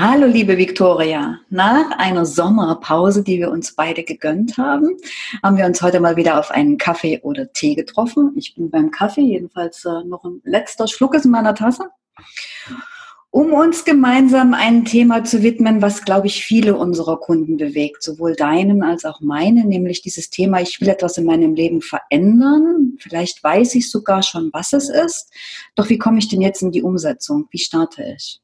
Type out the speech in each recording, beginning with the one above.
Hallo liebe Viktoria, nach einer Sommerpause, die wir uns beide gegönnt haben, haben wir uns heute mal wieder auf einen Kaffee oder Tee getroffen. Ich bin beim Kaffee, jedenfalls äh, noch ein letzter Schluck ist in meiner Tasse, um uns gemeinsam ein Thema zu widmen, was, glaube ich, viele unserer Kunden bewegt, sowohl deinen als auch meine, nämlich dieses Thema, ich will etwas in meinem Leben verändern. Vielleicht weiß ich sogar schon, was es ist. Doch wie komme ich denn jetzt in die Umsetzung? Wie starte ich?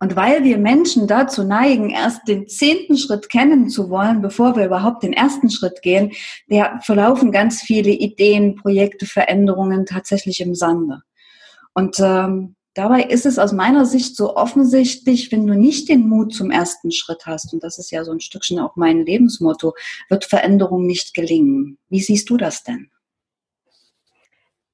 Und weil wir Menschen dazu neigen, erst den zehnten Schritt kennen zu wollen, bevor wir überhaupt den ersten Schritt gehen, der verlaufen ganz viele Ideen, Projekte, Veränderungen tatsächlich im Sande. Und ähm, dabei ist es aus meiner Sicht so offensichtlich, wenn du nicht den Mut zum ersten Schritt hast, und das ist ja so ein Stückchen auch mein Lebensmotto, wird Veränderung nicht gelingen. Wie siehst du das denn?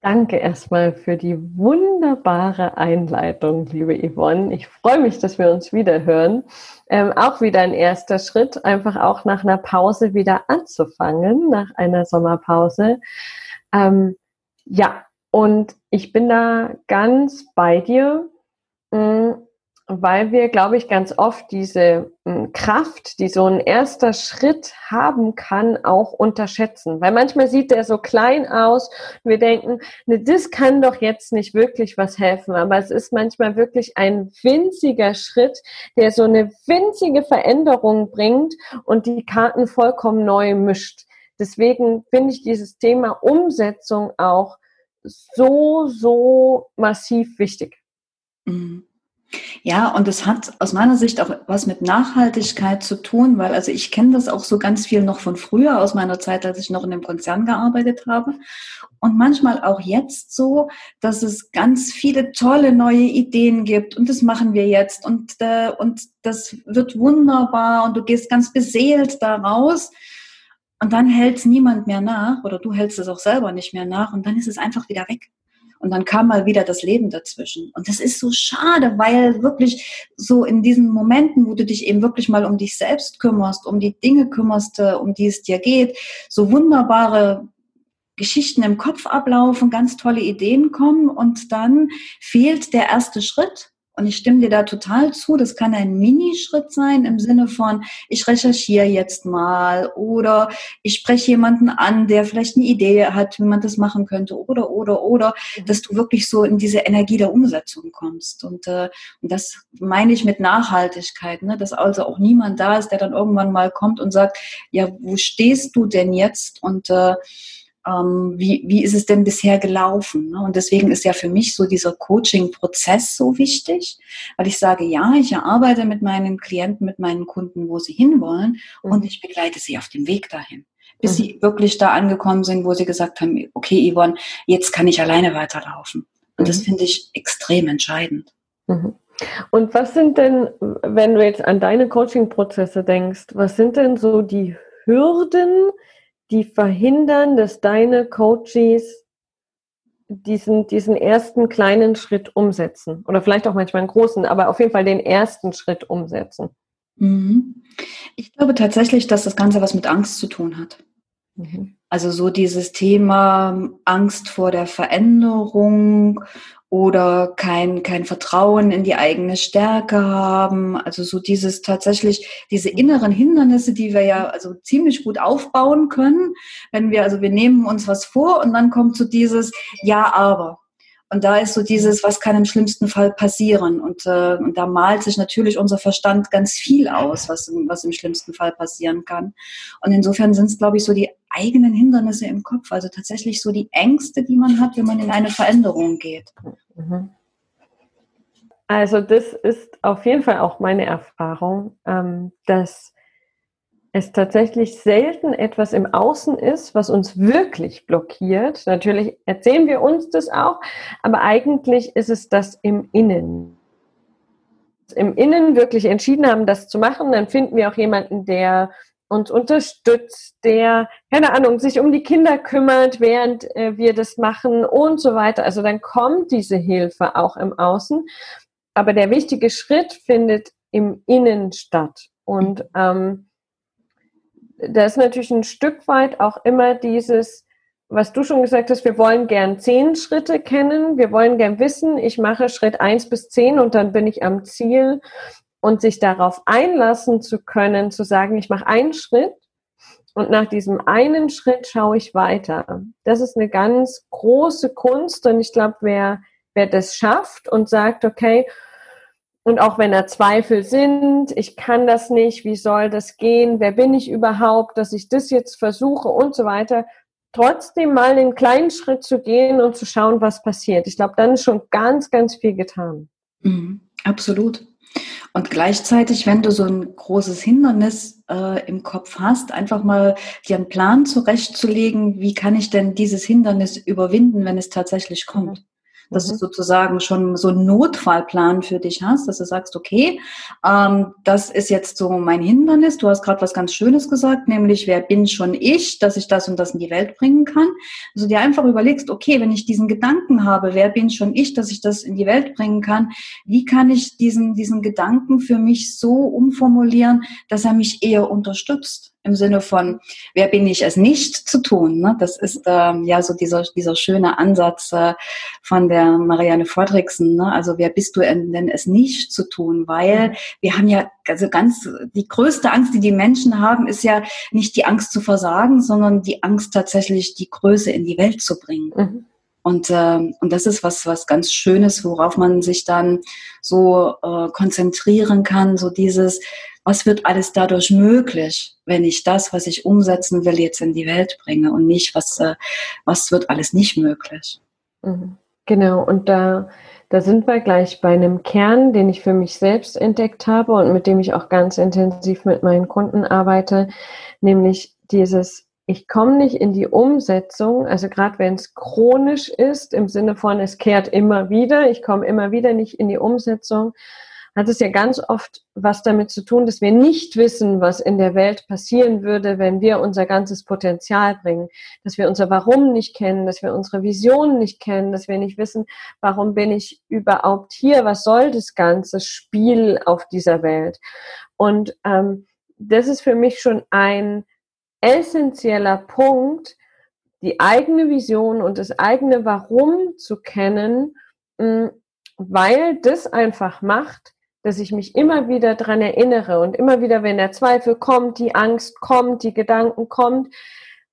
Danke erstmal für die wunderbare Einleitung, liebe Yvonne. Ich freue mich, dass wir uns wieder hören. Ähm, auch wieder ein erster Schritt, einfach auch nach einer Pause wieder anzufangen, nach einer Sommerpause. Ähm, ja, und ich bin da ganz bei dir. Mh, weil wir, glaube ich, ganz oft diese hm, Kraft, die so ein erster Schritt haben kann, auch unterschätzen. Weil manchmal sieht der so klein aus wir denken, ne, das kann doch jetzt nicht wirklich was helfen. Aber es ist manchmal wirklich ein winziger Schritt, der so eine winzige Veränderung bringt und die Karten vollkommen neu mischt. Deswegen finde ich dieses Thema Umsetzung auch so, so massiv wichtig. Mhm. Ja, und es hat aus meiner Sicht auch was mit Nachhaltigkeit zu tun, weil also ich kenne das auch so ganz viel noch von früher aus meiner Zeit, als ich noch in dem Konzern gearbeitet habe. Und manchmal auch jetzt so, dass es ganz viele tolle neue Ideen gibt und das machen wir jetzt und, äh, und das wird wunderbar und du gehst ganz beseelt da raus. Und dann hält niemand mehr nach oder du hältst es auch selber nicht mehr nach und dann ist es einfach wieder weg. Und dann kam mal wieder das Leben dazwischen. Und das ist so schade, weil wirklich so in diesen Momenten, wo du dich eben wirklich mal um dich selbst kümmerst, um die Dinge kümmerst, äh, um die es dir geht, so wunderbare Geschichten im Kopf ablaufen, ganz tolle Ideen kommen und dann fehlt der erste Schritt. Und ich stimme dir da total zu. Das kann ein Minischritt sein im Sinne von, ich recherchiere jetzt mal oder ich spreche jemanden an, der vielleicht eine Idee hat, wie man das machen könnte oder, oder, oder, mhm. dass du wirklich so in diese Energie der Umsetzung kommst. Und, äh, und das meine ich mit Nachhaltigkeit, ne? dass also auch niemand da ist, der dann irgendwann mal kommt und sagt, ja, wo stehst du denn jetzt? Und äh, ähm, wie, wie ist es denn bisher gelaufen? Ne? Und deswegen ist ja für mich so dieser Coaching-Prozess so wichtig, weil ich sage, ja, ich arbeite mit meinen Klienten, mit meinen Kunden, wo sie hinwollen mhm. und ich begleite sie auf dem Weg dahin bis mhm. sie wirklich da angekommen sind, wo sie gesagt haben, okay, Yvonne, jetzt kann ich alleine weiterlaufen. Und das mhm. finde ich extrem entscheidend. Mhm. Und was sind denn, wenn du jetzt an deine Coaching-Prozesse denkst, was sind denn so die Hürden, die verhindern, dass deine Coaches diesen, diesen ersten kleinen Schritt umsetzen. Oder vielleicht auch manchmal einen großen, aber auf jeden Fall den ersten Schritt umsetzen. Mhm. Ich glaube tatsächlich, dass das Ganze was mit Angst zu tun hat. Mhm. Also so dieses Thema Angst vor der Veränderung oder kein, kein Vertrauen in die eigene Stärke haben. Also so dieses tatsächlich, diese inneren Hindernisse, die wir ja also ziemlich gut aufbauen können, wenn wir, also wir nehmen uns was vor und dann kommt so dieses Ja, aber. Und da ist so dieses, was kann im schlimmsten Fall passieren? Und, äh, und da malt sich natürlich unser Verstand ganz viel aus, was, was im schlimmsten Fall passieren kann. Und insofern sind es, glaube ich, so die eigenen Hindernisse im Kopf, also tatsächlich so die Ängste, die man hat, wenn man in eine Veränderung geht. Mhm. Also das ist auf jeden Fall auch meine Erfahrung, ähm, dass es tatsächlich selten etwas im Außen ist, was uns wirklich blockiert. Natürlich erzählen wir uns das auch, aber eigentlich ist es das im Innen. Im Innen wirklich entschieden haben, das zu machen, dann finden wir auch jemanden, der uns unterstützt, der, keine Ahnung, sich um die Kinder kümmert, während äh, wir das machen und so weiter. Also dann kommt diese Hilfe auch im Außen. Aber der wichtige Schritt findet im Innen statt. Und ähm, da ist natürlich ein Stück weit auch immer dieses, was du schon gesagt hast, wir wollen gern zehn Schritte kennen, wir wollen gern wissen, ich mache Schritt eins bis zehn und dann bin ich am Ziel. und sich darauf einlassen zu können, zu sagen, ich mache einen Schritt und nach diesem einen Schritt schaue ich weiter. Das ist eine ganz große Kunst und ich glaube, wer, wer das schafft und sagt, okay, und auch wenn da Zweifel sind, ich kann das nicht, wie soll das gehen, wer bin ich überhaupt, dass ich das jetzt versuche und so weiter, trotzdem mal einen kleinen Schritt zu gehen und zu schauen, was passiert. Ich glaube, dann ist schon ganz, ganz viel getan. Mhm, absolut. Und gleichzeitig, wenn du so ein großes Hindernis äh, im Kopf hast, einfach mal dir einen Plan zurechtzulegen, wie kann ich denn dieses Hindernis überwinden, wenn es tatsächlich kommt dass mhm. du sozusagen schon so einen Notfallplan für dich hast, dass du sagst, okay, ähm, das ist jetzt so mein Hindernis. Du hast gerade was ganz Schönes gesagt, nämlich wer bin schon ich, dass ich das und das in die Welt bringen kann. Also dir einfach überlegst, okay, wenn ich diesen Gedanken habe, wer bin schon ich, dass ich das in die Welt bringen kann, wie kann ich diesen, diesen Gedanken für mich so umformulieren, dass er mich eher unterstützt? Im Sinne von, wer bin ich es nicht zu tun. Ne? Das ist ähm, ja so dieser, dieser schöne Ansatz äh, von der Marianne Vordriksen. Ne? Also wer bist du denn es nicht zu tun? Weil wir haben ja, also ganz, die größte Angst, die die Menschen haben, ist ja nicht die Angst zu versagen, sondern die Angst tatsächlich die Größe in die Welt zu bringen. Mhm. Und, äh, und das ist was, was ganz Schönes, worauf man sich dann so äh, konzentrieren kann, so dieses, was wird alles dadurch möglich, wenn ich das, was ich umsetzen will, jetzt in die Welt bringe und nicht, was, äh, was wird alles nicht möglich. Mhm. Genau, und da, da sind wir gleich bei einem Kern, den ich für mich selbst entdeckt habe und mit dem ich auch ganz intensiv mit meinen Kunden arbeite, nämlich dieses ich komme nicht in die Umsetzung, also gerade wenn es chronisch ist, im Sinne von, es kehrt immer wieder, ich komme immer wieder nicht in die Umsetzung, hat es ja ganz oft was damit zu tun, dass wir nicht wissen, was in der Welt passieren würde, wenn wir unser ganzes Potenzial bringen, dass wir unser Warum nicht kennen, dass wir unsere Vision nicht kennen, dass wir nicht wissen, warum bin ich überhaupt hier, was soll das ganze Spiel auf dieser Welt. Und ähm, das ist für mich schon ein essentieller Punkt, die eigene Vision und das eigene Warum zu kennen, mm, weil das einfach macht, dass ich mich immer wieder dran erinnere und immer wieder, wenn der Zweifel kommt, die Angst kommt, die Gedanken kommt,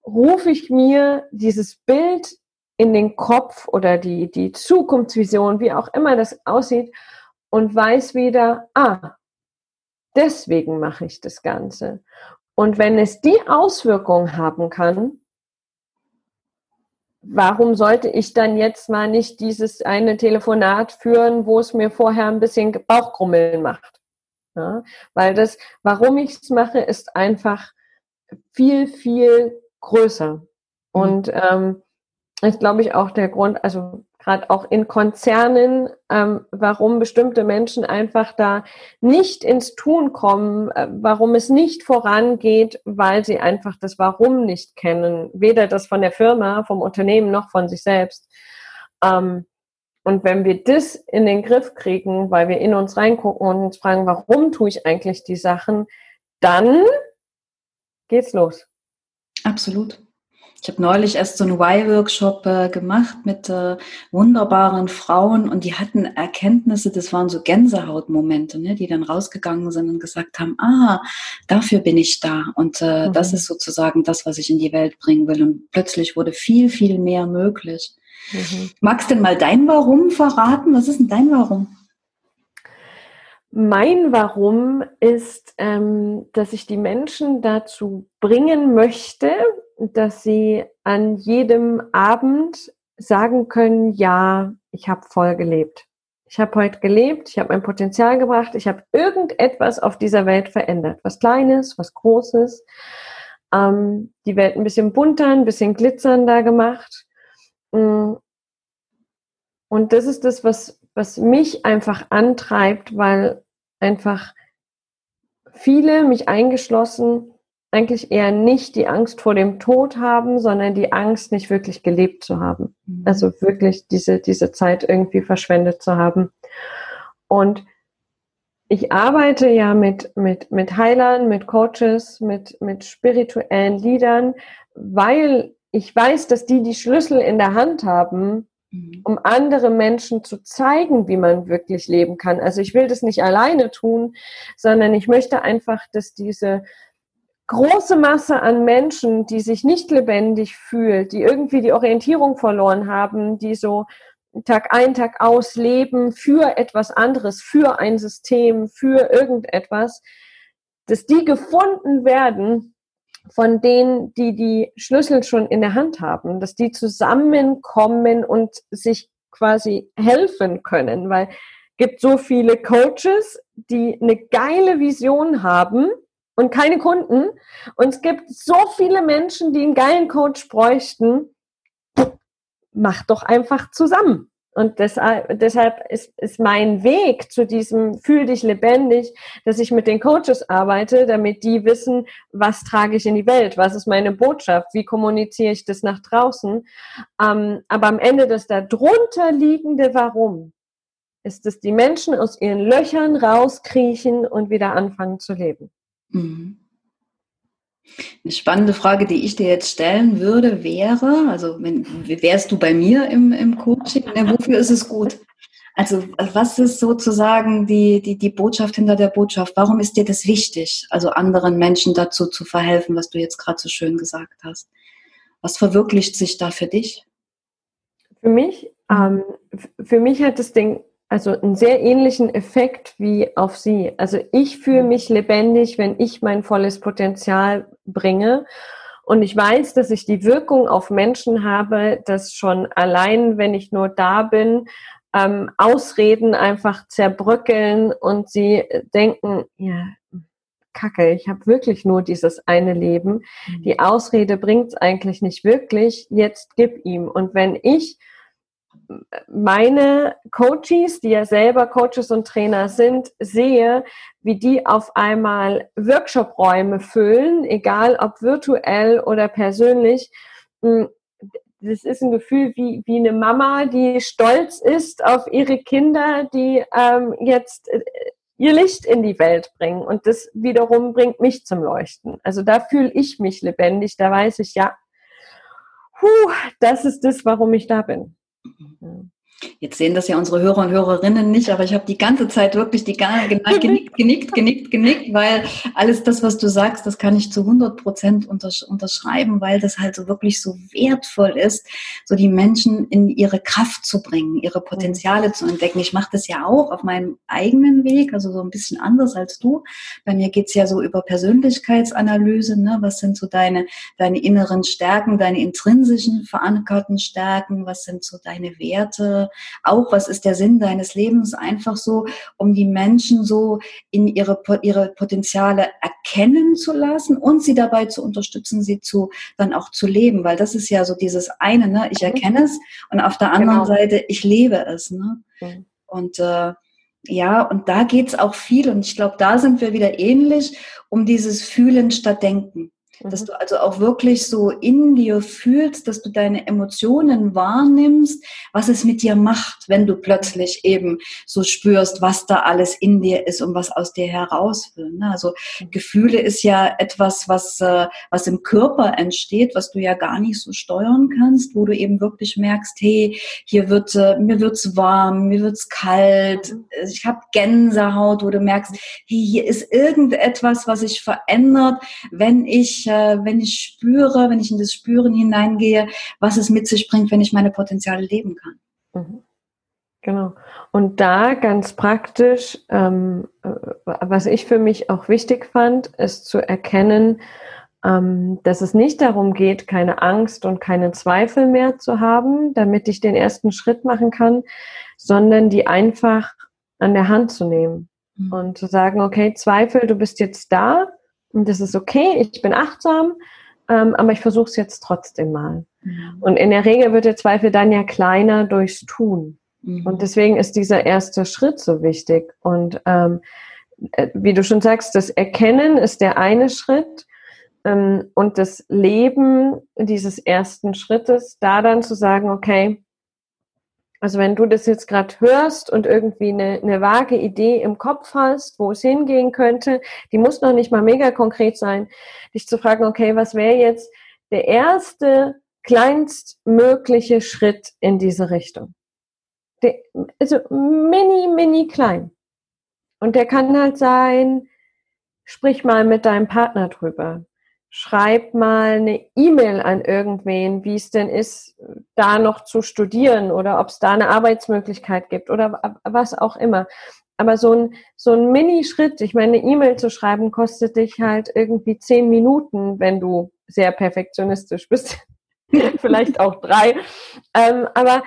rufe ich mir dieses Bild in den Kopf oder die, die Zukunftsvision, wie auch immer das aussieht, und weiß wieder, ah, deswegen mache ich das Ganze. Und wenn es die Auswirkung haben kann, warum sollte ich dann jetzt mal nicht dieses eine Telefonat führen, wo es mir vorher ein bisschen Bauchkrummeln macht? Ja, weil das, warum ich es mache, ist einfach viel, viel größer. Mhm. Und ähm, ist, glaube ich, auch der Grund, also gerade auch in Konzernen, ähm, warum bestimmte Menschen einfach da nicht ins Tun kommen, äh, warum es nicht vorangeht, weil sie einfach das Warum nicht kennen, weder das von der Firma, vom Unternehmen noch von sich selbst. Ähm, und wenn wir das in den Griff kriegen, weil wir in uns reingucken und uns fragen, warum tue ich eigentlich die Sachen, dann geht's los. Absolut. Ich habe neulich erst so einen Y-Workshop äh, gemacht mit äh, wunderbaren Frauen und die hatten Erkenntnisse, das waren so Gänsehautmomente, ne, die dann rausgegangen sind und gesagt haben, ah, dafür bin ich da und äh, mhm. das ist sozusagen das, was ich in die Welt bringen will. Und plötzlich wurde viel, viel mehr möglich. Mhm. Magst du denn mal dein Warum verraten? Was ist denn dein Warum? Mein Warum ist, ähm, dass ich die Menschen dazu bringen möchte, dass sie an jedem Abend sagen können, ja, ich habe voll gelebt. Ich habe heute gelebt, ich habe mein Potenzial gebracht, ich habe irgendetwas auf dieser Welt verändert. Was Kleines, was Großes. Ähm, die Welt ein bisschen bunter, ein bisschen glitzernder gemacht. Mm. Und das ist das, was, was mich einfach antreibt, weil einfach viele, mich eingeschlossen, eigentlich eher nicht die Angst vor dem Tod haben, sondern die Angst, nicht wirklich gelebt zu haben. Mhm. Also wirklich diese, diese Zeit irgendwie verschwendet zu haben. Und ich arbeite ja mit, mit, mit Heilern, mit Coaches, mit, mit spirituellen Leadern, weil ich weiß, dass die die Schlüssel in der Hand haben, mhm. um andere Menschen zu zeigen, wie man wirklich leben kann. Also ich will das nicht alleine tun, sondern ich möchte einfach, dass diese große Masse an Menschen, die sich nicht lebendig fühlt, die irgendwie die Orientierung verloren haben, die so Tag ein, Tag aus leben für etwas anderes, für ein System, für irgendetwas, dass die gefunden werden von denen, die die Schlüssel schon in der Hand haben, dass die zusammenkommen und sich quasi helfen können, weil es gibt so viele Coaches, die eine geile Vision haben und keine Kunden und es gibt so viele Menschen, die einen geilen Coach bräuchten. Macht doch einfach zusammen. Und deshalb, ist, ist mein Weg zu diesem Fühl dich lebendig, dass ich mit den Coaches arbeite, damit die wissen, was trage ich in die Welt, was ist meine Botschaft, wie kommuniziere ich das nach draußen. Ähm, aber am Ende das darunter liegende Warum ist es, die Menschen aus ihren Löchern rauskriechen und wieder anfangen zu leben. Mhm. Eine spannende Frage, die ich dir jetzt stellen würde, wäre, also wenn, wärst du bei mir im, im Coaching, ne, wofür ist es gut? Also was ist sozusagen die, die, die Botschaft hinter der Botschaft? Warum ist dir das wichtig, also anderen Menschen dazu zu verhelfen, was du jetzt gerade so schön gesagt hast? Was verwirklicht sich da für dich? Für mich, ähm, für mich hat das Ding also einen sehr ähnlichen Effekt wie auf sie. Also ich fühle mhm. mich lebendig, wenn ich mein volles Potenzial bringe. Und ich weiß, dass ich die Wirkung auf Menschen habe, dass schon allein, wenn ich nur da bin, ähm, Ausreden einfach zerbröckeln und sie denken, ja, Kacke, ich habe wirklich nur dieses eine Leben. Mhm. Die Ausrede bringt es eigentlich nicht wirklich. Jetzt gib ihm. Und wenn ich meine Coaches, die ja selber Coaches und Trainer sind, sehe, wie die auf einmal Workshop-Räume füllen, egal ob virtuell oder persönlich. Hm, das ist ein Gefühl wie, wie eine Mama, die stolz ist auf ihre Kinder, die ähm, jetzt äh, ihr Licht in die Welt bringen. Und das wiederum bringt mich zum Leuchten. Also da fühle ich mich lebendig, da weiß ich, ja, puh, das ist das, warum ich da bin. Mhm. Jetzt sehen das ja unsere Hörer und Hörerinnen nicht, aber ich habe die ganze Zeit wirklich die genickt, genickt, genickt, genickt, weil alles das, was du sagst, das kann ich zu 100 Prozent unterschreiben, weil das halt so wirklich so wertvoll ist, so die Menschen in ihre Kraft zu bringen, ihre Potenziale zu entdecken. Ich mache das ja auch auf meinem eigenen Weg, also so ein bisschen anders als du. Bei mir geht's ja so über Persönlichkeitsanalyse, ne? was sind so deine, deine inneren Stärken, deine intrinsischen verankerten Stärken, was sind so deine Werte, auch, was ist der Sinn deines Lebens, einfach so, um die Menschen so in ihre, ihre Potenziale erkennen zu lassen und sie dabei zu unterstützen, sie zu, dann auch zu leben, weil das ist ja so dieses eine, ne, ich erkenne es und auf der anderen genau. Seite, ich lebe es, ne? Mhm. Und, äh, ja, und da geht's auch viel und ich glaube, da sind wir wieder ähnlich um dieses Fühlen statt Denken. Dass mhm. du also auch wirklich so in dir fühlst, dass du deine Emotionen wahrnimmst, was es mit dir macht, wenn du plötzlich eben so spürst, was da alles in dir ist und was aus dir heraus will. Ne? Also mhm. Gefühle ist ja etwas, was, äh, was im Körper entsteht, was du ja gar nicht so steuern kannst, wo du eben wirklich merkst, hey, hier wird, äh, mir wird's warm, mir wird's kalt, mhm. ich habe Gänsehaut, wo du merkst, hey, hier ist irgendetwas, was sich verändert, wenn ich äh, wenn ich spüre, wenn ich in das Spüren hineingehe, was es mit sich bringt, wenn ich meine Potenziale leben kann. Mhm. Genau. Und da ganz praktisch, ähm, äh, was ich für mich auch wichtig fand, ist zu erkennen, ähm, dass es nicht darum geht, keine Angst und keine Zweifel mehr zu haben, damit ich den ersten Schritt machen kann, sondern die einfach an der Hand zu nehmen mhm. und zu sagen, okay, Zweifel, du bist jetzt da, und das ist okay, ich bin achtsam, ähm, aber ich versuche es jetzt trotzdem mal. Mhm. Und in der Regel wird der Zweifel dann ja kleiner durchs Tun. Mhm. Und deswegen ist dieser erste Schritt so wichtig. Und ähm, äh, wie du schon sagst, das Erkennen ist der eine Schritt. Ähm, und das Leben dieses ersten Schrittes, da dann zu sagen, okay, also wenn du das jetzt gerade hörst und irgendwie eine, eine vage Idee im Kopf hast, wo es hingehen könnte, die muss noch nicht mal mega konkret sein, dich zu fragen, okay, was wäre jetzt der erste kleinstmögliche Schritt in diese Richtung. Der, also mini, mini klein. Und der kann halt sein, sprich mal mit deinem Partner drüber. Schreib mal eine E-Mail an irgendwen, wie es denn ist, da noch zu studieren oder ob es da eine Arbeitsmöglichkeit gibt oder was auch immer. Aber so ein, so ein Mini-Schritt, ich meine, eine E-Mail zu schreiben, kostet dich halt irgendwie zehn Minuten, wenn du sehr perfektionistisch bist. Vielleicht auch drei. Ähm, aber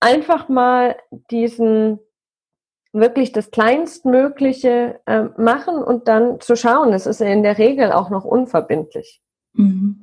einfach mal diesen wirklich das Kleinstmögliche äh, machen und dann zu schauen. Es ist in der Regel auch noch unverbindlich. Mhm.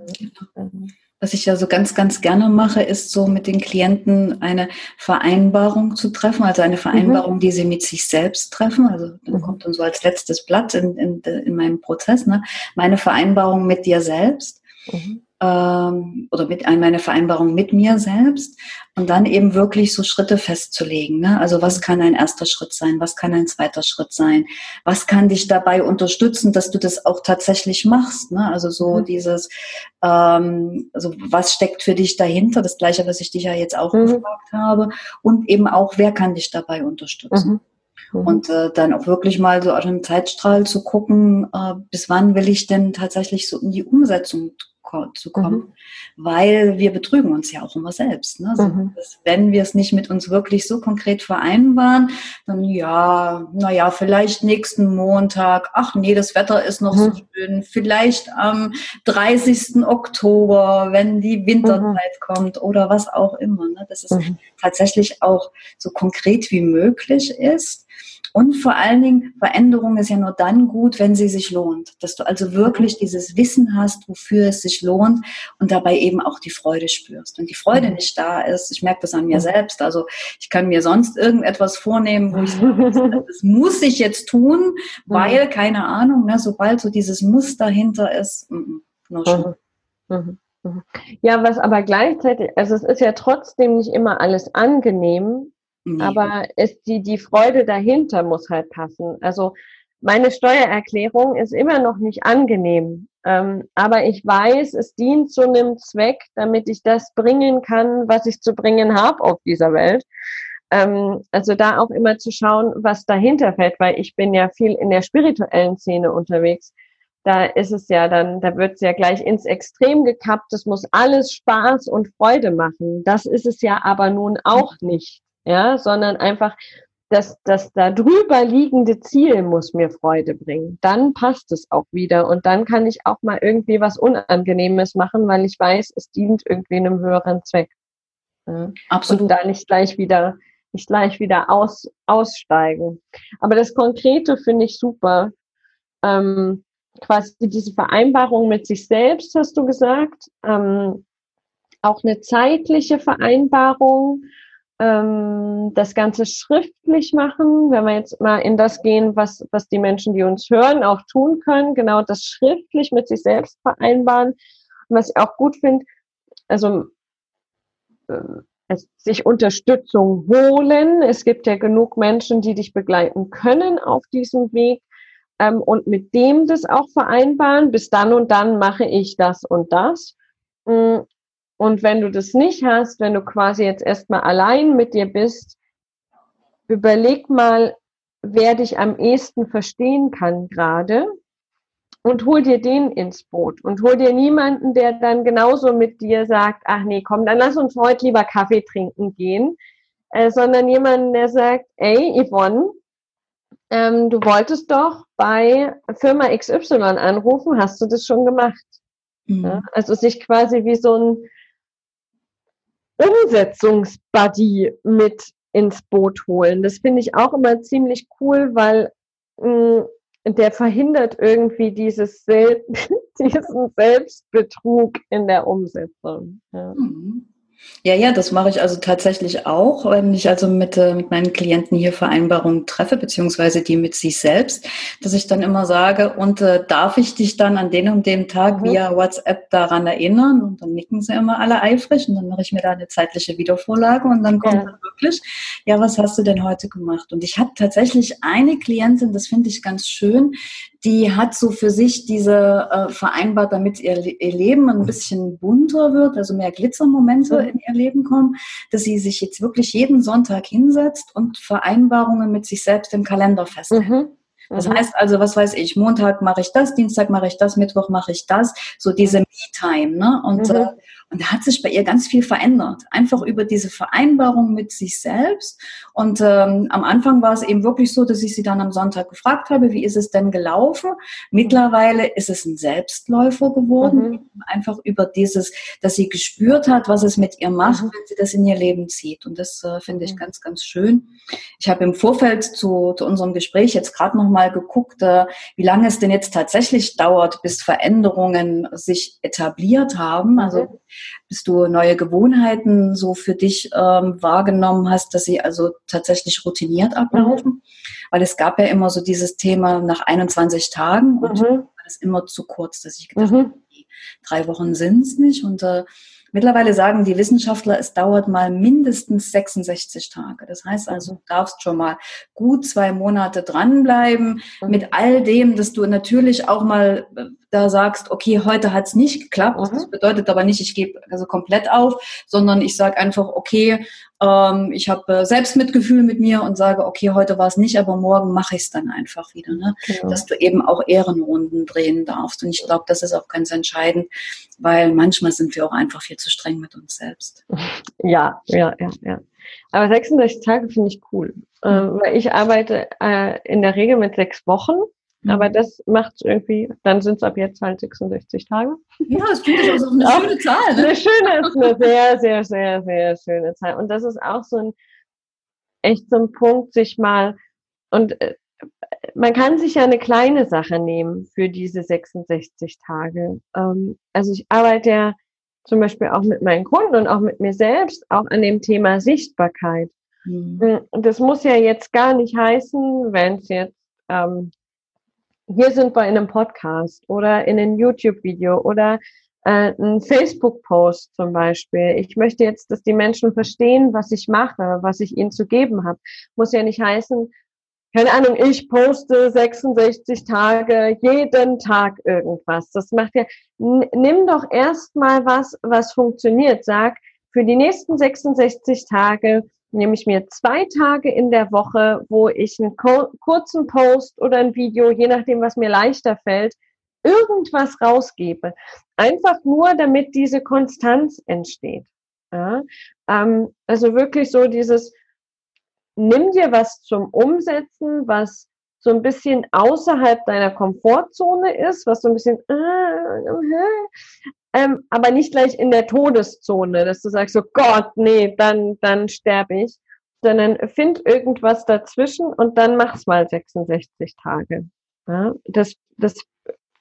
Was ich ja so ganz, ganz gerne mache, ist so mit den Klienten eine Vereinbarung zu treffen, also eine Vereinbarung, mhm. die sie mit sich selbst treffen. Also dann mhm. kommt dann so als letztes Blatt in, in, in meinem Prozess, ne? meine Vereinbarung mit dir selbst. Mhm ähm, oder mit meine Vereinbarung mit mir selbst und dann eben wirklich so Schritte festzulegen. Ne? Also was kann ein erster Schritt sein? Was kann ein zweiter Schritt sein? Was kann dich dabei unterstützen, dass du das auch tatsächlich machst? Ne? Also so mhm. dieses, ähm, also was steckt für dich dahinter? Das gleiche, was ich dich ja jetzt auch mhm. gefragt habe. Und eben auch, wer kann dich dabei unterstützen? Mhm. Mhm. Und äh, dann auch wirklich mal so auf einem Zeitstrahl zu gucken, äh, bis wann will ich denn tatsächlich so in die Umsetzung zu kommen, mhm. weil wir betrügen uns ja auch immer selbst. Ne? Also, mhm. wenn wir es nicht mit uns wirklich so konkret vereinbaren, dann ja, naja, vielleicht nächsten Montag, ach nee, das Wetter ist noch mhm. so schön, vielleicht am 30. Oktober, wenn die Winterzeit mhm. kommt oder was auch immer. Ne? Dass es mhm. tatsächlich auch so konkret wie möglich ist und vor allen Dingen, Veränderung ist ja nur dann gut, wenn sie sich lohnt. Dass du also wirklich dieses Wissen hast, wofür es sich lohnt und dabei eben auch die Freude spürst. Und die Freude mhm. nicht da ist, ich merke das an mir mhm. selbst. Also ich kann mir sonst irgendetwas vornehmen, wo ich sage, das muss ich jetzt tun, mhm. weil, keine Ahnung, ne, sobald so dieses Muss dahinter ist, nur schon. Ja, was aber gleichzeitig, also es ist ja trotzdem nicht immer alles angenehm, Nee. Aber ist die, die Freude dahinter muss halt passen. Also meine Steuererklärung ist immer noch nicht angenehm. Ähm, aber ich weiß, es dient zu einem Zweck, damit ich das bringen kann, was ich zu bringen habe auf dieser Welt. Ähm, also da auch immer zu schauen, was dahinter fällt, weil ich bin ja viel in der spirituellen Szene unterwegs. Da ist es ja dann, da wird es ja gleich ins Extrem gekappt. Es muss alles Spaß und Freude machen. Das ist es ja aber nun auch nicht ja, sondern einfach das, das da drüber liegende Ziel muss mir Freude bringen. Dann passt es auch wieder und dann kann ich auch mal irgendwie was Unangenehmes machen, weil ich weiß, es dient irgendwie einem höheren Zweck. Ja. Absolut. Und da nicht gleich wieder, nicht gleich wieder aus, aussteigen. Aber das Konkrete finde ich super. Ähm, quasi diese Vereinbarung mit sich selbst, hast du gesagt. Ähm, auch eine zeitliche Vereinbarung ähm, das Ganze schriftlich machen, wenn wir jetzt mal in das gehen, was, was die Menschen, die uns hören, auch tun können, genau das schriftlich mit sich selbst vereinbaren. Und was ich auch gut finde, also äh, sich Unterstützung holen. Es gibt ja genug Menschen, die dich begleiten können auf diesem Weg ähm, und mit dem das auch vereinbaren. Bis dann und dann mache ich das und das. Und wenn du das nicht hast, wenn du quasi jetzt erstmal allein mit dir bist, überleg mal, wer dich am ehesten verstehen kann gerade und hol dir den ins Boot und hol dir niemanden, der dann genauso mit dir sagt, ach nee, komm, dann lass uns heute lieber Kaffee trinken gehen, äh, sondern jemanden, der sagt, ey, Yvonne, ähm, du wolltest doch bei Firma XY anrufen, hast du das schon gemacht? Mhm. Ja, also sich quasi wie so ein Umsetzungsbuddy mit ins Boot holen. Das finde ich auch immer ziemlich cool, weil mh, mm, der verhindert irgendwie dieses Sel diesen Selbstbetrug in der Umsetzung. Ja. Mhm. Ja, ja, das mache ich also tatsächlich auch, wenn ich also mit, äh, mit meinen Klienten hier Vereinbarungen treffe, beziehungsweise die mit sich selbst, dass ich dann immer sage, und äh, darf ich dich dann an den und dem Tag mhm. via WhatsApp daran erinnern? Und dann nicken sie immer alle eifrig und dann mache ich mir da eine zeitliche Wiedervorlage und dann kommt ja. dann wirklich, ja, was hast du denn heute gemacht? Und ich habe tatsächlich eine Klientin, das finde ich ganz schön, die hat so für sich diese äh, vereinbart, damit ihr, ihr Leben ein bisschen bunter wird, also mehr Glitzermomente mhm. in ihr Leben kommen, dass sie sich jetzt wirklich jeden Sonntag hinsetzt und Vereinbarungen mit sich selbst im Kalender festhält. Mhm. Das mhm. heißt also, was weiß ich, Montag mache ich das, Dienstag mache ich das, Mittwoch mache ich das, so diese Me-Time. Ne? Und, mhm. äh, und da hat sich bei ihr ganz viel verändert. Einfach über diese Vereinbarung mit sich selbst. Und ähm, am Anfang war es eben wirklich so, dass ich sie dann am Sonntag gefragt habe, wie ist es denn gelaufen? Mittlerweile ist es ein Selbstläufer geworden. Mhm. Einfach über dieses, dass sie gespürt hat, was es mit ihr macht, mhm. wenn sie das in ihr Leben zieht. Und das äh, finde ich mhm. ganz, ganz schön. Ich habe im Vorfeld zu, zu unserem Gespräch jetzt gerade noch mal geguckt, äh, wie lange es denn jetzt tatsächlich dauert, bis Veränderungen sich etabliert haben. Also mhm bis du neue Gewohnheiten so für dich ähm, wahrgenommen hast, dass sie also tatsächlich routiniert ablaufen. Mhm. Weil es gab ja immer so dieses Thema nach 21 Tagen und mhm. war das immer zu kurz, dass ich gedacht mhm. habe, drei Wochen sind es nicht. Und äh, Mittlerweile sagen die Wissenschaftler, es dauert mal mindestens 66 Tage. Das heißt also, du darfst schon mal gut zwei Monate dranbleiben mhm. mit all dem, dass du natürlich auch mal äh, da sagst, okay, heute hat's nicht geklappt. Mhm. Das bedeutet aber nicht, ich gebe also komplett auf, sondern ich sage einfach, okay, ähm, ich habe äh, Selbstmitgefühl mit mir und sage, okay, heute war es nicht, aber morgen mache ich es dann einfach wieder. Ne? Genau. Dass du eben auch Ehrenrunden drehen darfst. Und ich glaube, das ist auch ganz entscheidend, weil manchmal sind wir auch einfach viel zu streng mit uns selbst. Ja, ja, ja, ja. Aber 36 Tage finde ich cool, äh, weil ich arbeite äh, in der Regel mit sechs Wochen. Mhm. Aber das macht es irgendwie, dann sind es ab jetzt halt 66 Tage. Ja, das finde ich auch so eine auch schöne Zahl. Ne? Eine schöne, ist eine sehr, sehr, sehr, sehr schöne Zahl. Und das ist auch so ein, echt so ein Punkt, sich mal, und äh, man kann sich ja eine kleine Sache nehmen für diese 66 Tage. Ähm, also ich arbeite ja zum Beispiel auch mit meinen Kunden und auch mit mir selbst auch an dem Thema Sichtbarkeit. Mhm. Und das muss ja jetzt gar nicht heißen, wenn es jetzt ähm, hier sind wir in einem Podcast oder in einem YouTube-Video oder äh, ein Facebook-Post zum Beispiel. Ich möchte jetzt, dass die Menschen verstehen, was ich mache, was ich ihnen zu geben habe. Muss ja nicht heißen, keine Ahnung, ich poste 66 Tage, jeden Tag irgendwas. Das macht ja, nimm doch erstmal was, was funktioniert. Sag, für die nächsten 66 Tage nehme ich mir zwei Tage in der Woche, wo ich einen kurzen Post oder ein Video, je nachdem, was mir leichter fällt, irgendwas rausgebe. Einfach nur, damit diese Konstanz entsteht. Ja? Ähm, also wirklich so dieses, nimm dir was zum Umsetzen, was so ein bisschen außerhalb deiner Komfortzone ist, was so ein bisschen, äh, äh, ähm, aber nicht gleich in der Todeszone, dass du sagst, so Gott, nee, dann, dann sterbe ich, sondern find irgendwas dazwischen und dann mach's mal 66 Tage. Ja, das, das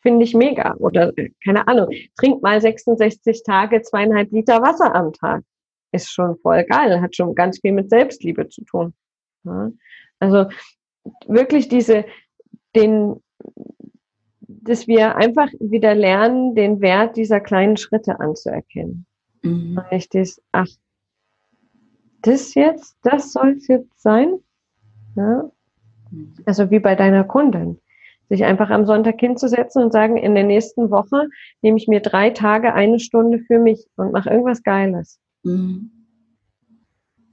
finde ich mega. Oder keine Ahnung, trink mal 66 Tage zweieinhalb Liter Wasser am Tag. Ist schon voll geil, hat schon ganz viel mit Selbstliebe zu tun. Ja, also wirklich diese, den, dass wir einfach wieder lernen, den Wert dieser kleinen Schritte anzuerkennen. Mhm. Und nicht das, ach, das jetzt, das soll es jetzt sein? Ja? Also wie bei deiner Kundin. Sich einfach am Sonntag hinzusetzen und sagen, in der nächsten Woche nehme ich mir drei Tage eine Stunde für mich und mache irgendwas Geiles. Mhm.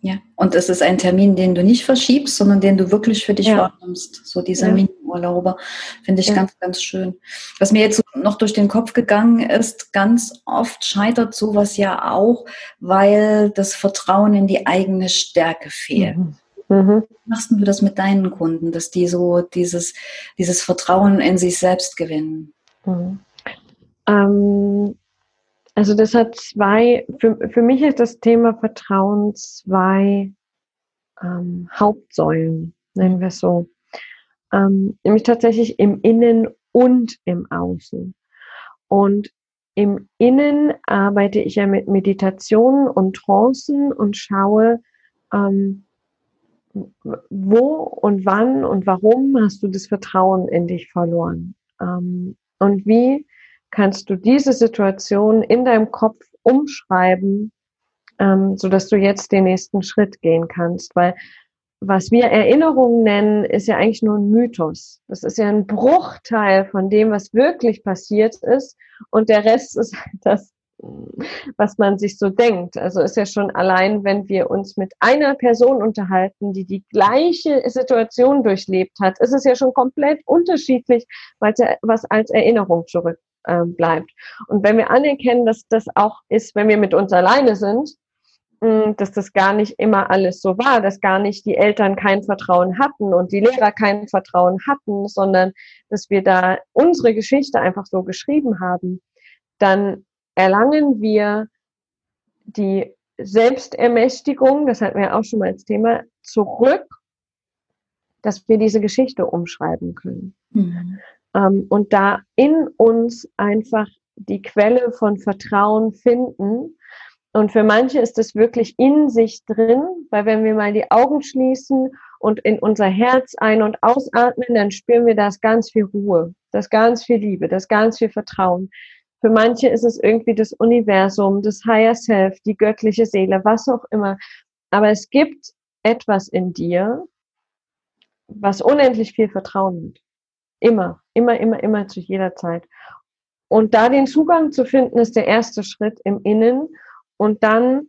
Ja, und es ist ein Termin, den du nicht verschiebst, sondern den du wirklich für dich ja. wahrnimmst. So dieser ja. Mini-Urlauber finde ich ja. ganz, ganz schön. Was mir jetzt noch durch den Kopf gegangen ist, ganz oft scheitert sowas ja auch, weil das Vertrauen in die eigene Stärke fehlt. Mhm. Mhm. Wie machst du das mit deinen Kunden, dass die so dieses, dieses Vertrauen in sich selbst gewinnen? Mhm. Ähm, also das hat zwei, für, für mich ist das Thema Vertrauen zwei ähm, Hauptsäulen, nennen wir es so. Ähm, nämlich tatsächlich im Innen und im Außen. Und im Innen arbeite ich ja mit Meditationen und Trancen und schaue, ähm, wo und wann und warum hast du das Vertrauen in dich verloren? Ähm, und wie kannst du diese Situation in deinem Kopf umschreiben, ähm, so dass du jetzt den nächsten Schritt gehen kannst, weil was wir Erinnerungen nennen, ist ja eigentlich nur ein Mythos. Das ist ja ein Bruchteil von dem, was wirklich passiert ist. Und der Rest ist das, was man sich so denkt. Also ist ja schon allein, wenn wir uns mit einer Person unterhalten, die die gleiche Situation durchlebt hat, ist es ja schon komplett unterschiedlich, was als Erinnerung zurück ähm, bleibt. Und wenn wir anerkennen, dass das auch ist, wenn wir mit uns alleine sind, dass das gar nicht immer alles so war, dass gar nicht die Eltern kein Vertrauen hatten und die Lehrer kein Vertrauen hatten, sondern dass wir da unsere Geschichte einfach so geschrieben haben, dann erlangen wir die Selbstermächtigung, das hatten wir auch schon mal als Thema, zurück, dass wir diese Geschichte umschreiben können. Mhm. Ähm, und da in uns einfach die Quelle von Vertrauen finden. Und für manche ist es wirklich in sich drin, weil wenn wir mal die Augen schließen und in unser Herz ein- und ausatmen, dann spüren wir das ganz viel Ruhe, das ganz viel Liebe, das ganz viel Vertrauen. Für manche ist es irgendwie das Universum, das Higher Self, die göttliche Seele, was auch immer. Aber es gibt etwas in dir, was unendlich viel Vertrauen hat. Immer, immer, immer, immer zu jeder Zeit. Und da den Zugang zu finden, ist der erste Schritt im Innen. Und dann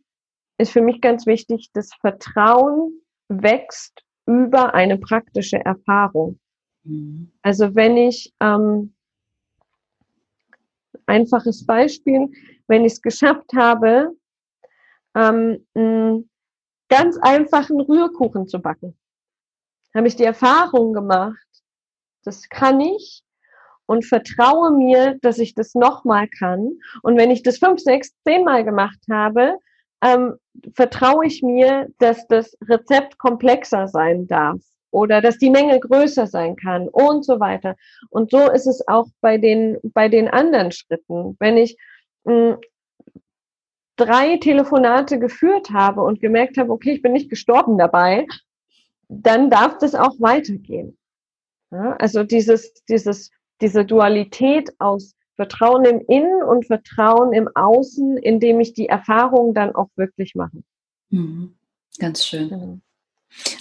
ist für mich ganz wichtig, das Vertrauen wächst über eine praktische Erfahrung. Mhm. Also wenn ich ähm, einfaches Beispiel, wenn ich es geschafft habe, ähm, einen ganz einfachen Rührkuchen zu backen, habe ich die Erfahrung gemacht, das kann ich und vertraue mir, dass ich das nochmal kann. Und wenn ich das fünf, sechs, zehnmal gemacht habe, ähm, vertraue ich mir, dass das Rezept komplexer sein darf oder dass die Menge größer sein kann und so weiter. Und so ist es auch bei den, bei den anderen Schritten. Wenn ich hm, drei Telefonate geführt habe und gemerkt habe, okay, ich bin nicht gestorben dabei, dann darf das auch weitergehen. Ja, also dieses, dieses, diese Dualität aus Vertrauen im Innen und Vertrauen im Außen, indem ich die Erfahrung dann auch wirklich mache. Mhm. Ganz schön. Genau.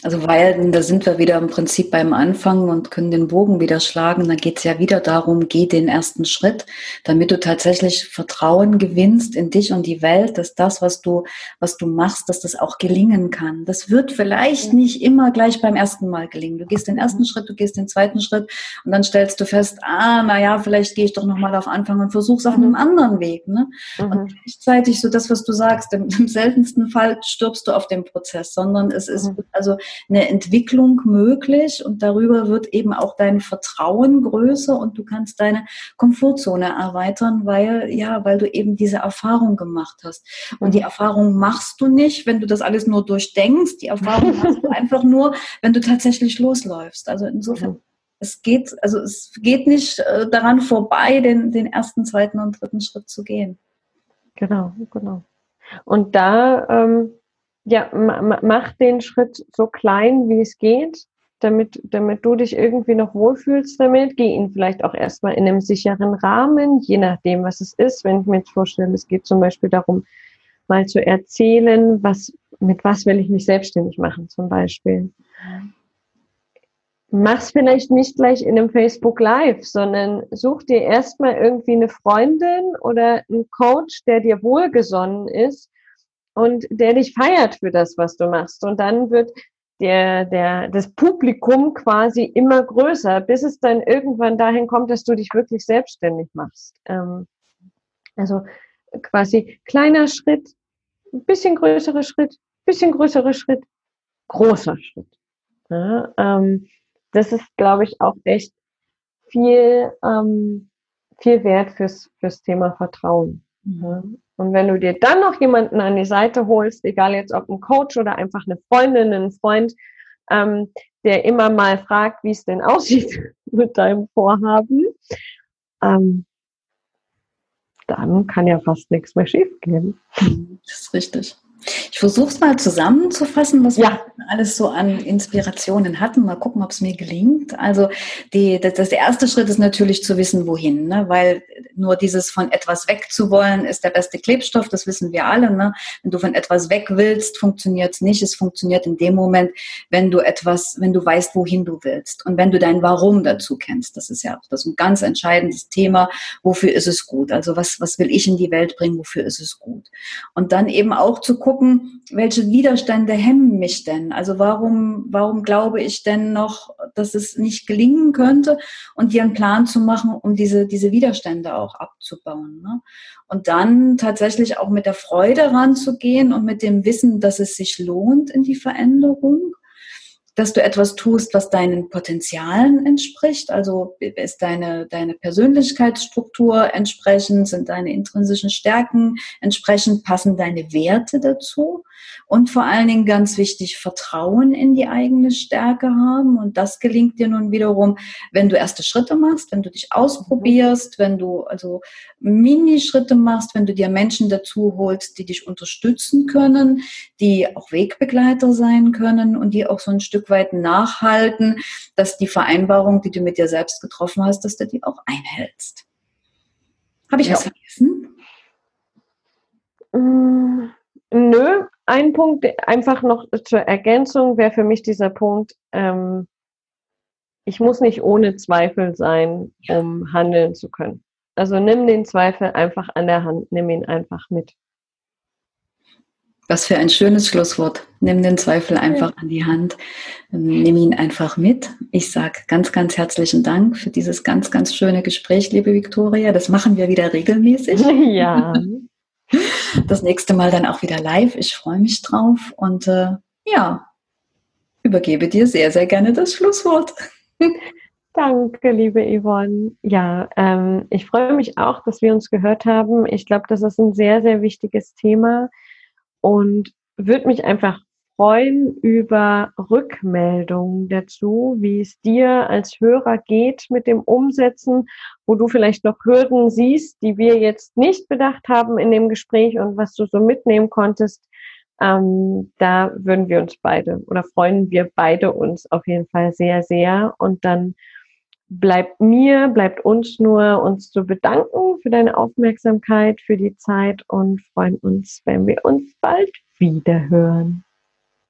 Also weil, da sind wir wieder im Prinzip beim Anfang und können den Bogen wieder schlagen. Da geht es ja wieder darum, geh den ersten Schritt, damit du tatsächlich Vertrauen gewinnst in dich und die Welt, dass das, was du, was du machst, dass das auch gelingen kann. Das wird vielleicht nicht immer gleich beim ersten Mal gelingen. Du gehst den ersten mhm. Schritt, du gehst den zweiten Schritt und dann stellst du fest, ah, naja, vielleicht gehe ich doch nochmal auf Anfang und versuch's auf einem mhm. anderen Weg. Ne? Mhm. Und gleichzeitig so das, was du sagst, im, im, seltensten Fall stirbst du auf dem Prozess, sondern es ist, mhm. Also eine Entwicklung möglich und darüber wird eben auch dein Vertrauen größer und du kannst deine Komfortzone erweitern, weil, ja, weil du eben diese Erfahrung gemacht hast. Und die Erfahrung machst du nicht, wenn du das alles nur durchdenkst. Die Erfahrung machst du einfach nur, wenn du tatsächlich losläufst. Also insofern mhm. es geht, also es geht nicht äh, daran vorbei, den, den ersten, zweiten und dritten Schritt zu gehen. Genau, genau. Und da ähm, ja, mach den Schritt so klein, wie es geht, damit, damit du dich irgendwie noch wohlfühlst damit. Geh ihn vielleicht auch erstmal in einem sicheren Rahmen, je nachdem, was es ist. Wenn ich mir jetzt vorstelle, es geht zum Beispiel darum, mal zu erzählen, was, mit was will ich mich selbstständig machen, zum Beispiel. Mach's vielleicht nicht gleich in einem Facebook Live, sondern such dir erstmal irgendwie eine Freundin oder einen Coach, der dir wohlgesonnen ist, und der dich feiert für das, was du machst. Und dann wird der, der, das Publikum quasi immer größer, bis es dann irgendwann dahin kommt, dass du dich wirklich selbstständig machst. Ähm, also quasi kleiner Schritt, bisschen größerer Schritt, bisschen größerer Schritt, großer Schritt. Ja, ähm, das ist, glaube ich, auch echt viel, ähm, viel wert fürs, fürs Thema Vertrauen. Mhm. Und wenn du dir dann noch jemanden an die Seite holst, egal jetzt ob ein Coach oder einfach eine Freundin, ein Freund, ähm, der immer mal fragt, wie es denn aussieht mit deinem Vorhaben, ähm, dann kann ja fast nichts mehr schiefgehen. Das ist richtig. Ich versuche es mal zusammenzufassen, was ja. wir alles so an Inspirationen hatten. Mal gucken, ob es mir gelingt. Also die, das, das, der erste Schritt ist natürlich zu wissen, wohin, ne? weil nur dieses von etwas wegzuwollen ist der beste Klebstoff, das wissen wir alle. Ne? Wenn du von etwas weg willst, funktioniert es nicht. Es funktioniert in dem Moment, wenn du etwas, wenn du weißt, wohin du willst und wenn du dein Warum dazu kennst. Das ist ja auch das ein ganz entscheidendes Thema. Wofür ist es gut? Also was, was will ich in die Welt bringen? Wofür ist es gut? Und dann eben auch zu gucken, welche Widerstände hemmen mich denn? Also warum, warum glaube ich denn noch, dass es nicht gelingen könnte? Und dir einen Plan zu machen, um diese, diese Widerstände auch abzubauen. Ne? Und dann tatsächlich auch mit der Freude ranzugehen und mit dem Wissen, dass es sich lohnt in die Veränderung dass du etwas tust, was deinen Potenzialen entspricht. Also ist deine, deine Persönlichkeitsstruktur entsprechend, sind deine intrinsischen Stärken entsprechend, passen deine Werte dazu. Und vor allen Dingen ganz wichtig, Vertrauen in die eigene Stärke haben. Und das gelingt dir nun wiederum, wenn du erste Schritte machst, wenn du dich ausprobierst, wenn du also Minischritte machst, wenn du dir Menschen dazu holst, die dich unterstützen können, die auch Wegbegleiter sein können und die auch so ein Stück weit nachhalten, dass die Vereinbarung, die du mit dir selbst getroffen hast, dass du die auch einhältst. Habe ich ja. was vergessen? Mm, nö, ein Punkt einfach noch zur Ergänzung wäre für mich dieser Punkt, ähm, ich muss nicht ohne Zweifel sein, um handeln zu können. Also nimm den Zweifel einfach an der Hand, nimm ihn einfach mit. Was für ein schönes Schlusswort. Nimm den Zweifel einfach ja. an die Hand. Nimm ihn einfach mit. Ich sage ganz, ganz herzlichen Dank für dieses ganz, ganz schöne Gespräch, liebe Viktoria. Das machen wir wieder regelmäßig. Ja. Das nächste Mal dann auch wieder live. Ich freue mich drauf und äh, ja, übergebe dir sehr, sehr gerne das Schlusswort. Danke, liebe Yvonne. Ja, ähm, ich freue mich auch, dass wir uns gehört haben. Ich glaube, das ist ein sehr, sehr wichtiges Thema und würde mich einfach freuen über Rückmeldungen dazu, wie es dir als Hörer geht mit dem Umsetzen, wo du vielleicht noch Hürden siehst, die wir jetzt nicht bedacht haben in dem Gespräch und was du so mitnehmen konntest. Ähm, da würden wir uns beide oder freuen wir beide uns auf jeden Fall sehr, sehr. Und dann bleibt mir, bleibt uns nur, uns zu bedanken für deine Aufmerksamkeit, für die Zeit und freuen uns, wenn wir uns bald wieder hören.